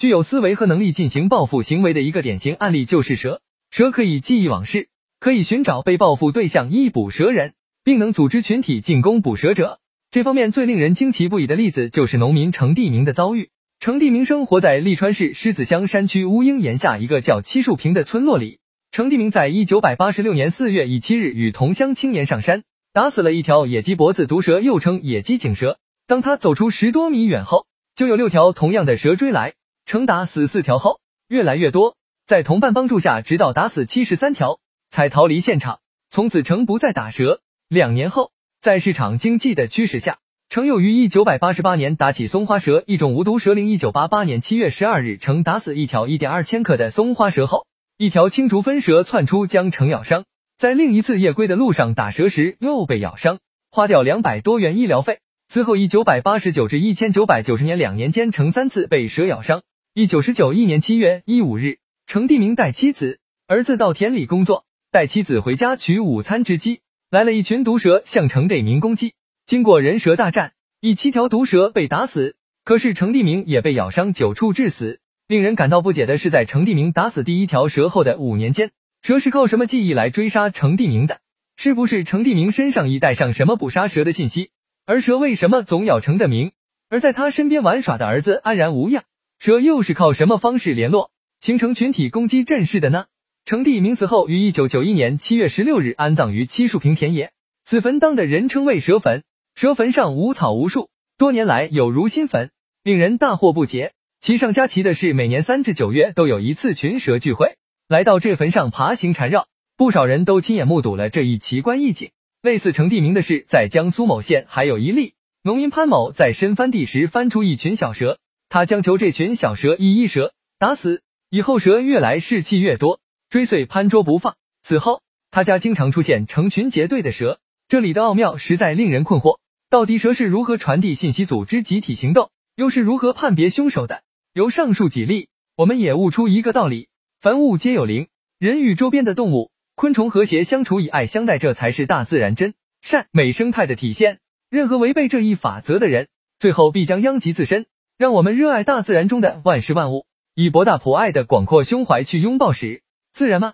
具有思维和能力进行报复行为的一个典型案例就是蛇。蛇可以记忆往事，可以寻找被报复对象，一捕蛇人，并能组织群体进攻捕蛇者。这方面最令人惊奇不已的例子就是农民程地明的遭遇。程地明生活在利川市狮子乡山区乌鹰岩下一个叫七树坪的村落里。程地明在一九百八十六年四月一七日与同乡青年上山，打死了一条野鸡脖子毒蛇，又称野鸡颈蛇。当他走出十多米远后，就有六条同样的蛇追来。成打死四条后，越来越多，在同伴帮助下，直到打死七十三条，才逃离现场。从此，成不再打蛇。两年后，在市场经济的驱使下，成又于一九百八八年打起松花蛇，一种无毒蛇。零一九八八年七月十二日，成打死一条一点二千克的松花蛇后。一条青竹分蛇窜出，将成咬伤。在另一次夜归的路上打蛇时，又被咬伤，花掉两百多元医疗费。此后，一九百八九至一千九百九十年两年间，成三次被蛇咬伤。一九十九一年七月一五日，程地明带妻子、儿子到田里工作，带妻子回家取午餐之机，来了一群毒蛇向程地明攻击。经过人蛇大战，一七条毒蛇被打死，可是程地明也被咬伤九处致死。令人感到不解的是，在程地明打死第一条蛇后的五年间，蛇是靠什么记忆来追杀程地明的？是不是程地明身上已带上什么捕杀蛇的信息？而蛇为什么总咬程的明，而在他身边玩耍的儿子安然无恙？蛇又是靠什么方式联络，形成群体攻击阵势的呢？程地明死后于一九九一年七月十六日安葬于七树坪田野，此坟当的人称为蛇坟，蛇坟上无草无树，多年来有如新坟，令人大惑不解。其上加奇的是，每年三至九月都有一次群蛇聚会，来到这坟上爬行缠绕，不少人都亲眼目睹了这一奇观异景。类似程地名的事，在江苏某县还有一例，农民潘某在深翻地时翻出一群小蛇，他将求这群小蛇一一蛇打死，以后蛇越来士气越多，追随潘捉不放。此后，他家经常出现成群结队的蛇，这里的奥妙实在令人困惑，到底蛇是如何传递信息、组织集体行动，又是如何判别凶手的？由上述几例，我们也悟出一个道理：凡物皆有灵，人与周边的动物、昆虫和谐相处，以爱相待，这才是大自然真善美生态的体现。任何违背这一法则的人，最后必将殃及自身。让我们热爱大自然中的万事万物，以博大普爱的广阔胸怀去拥抱时自然吗？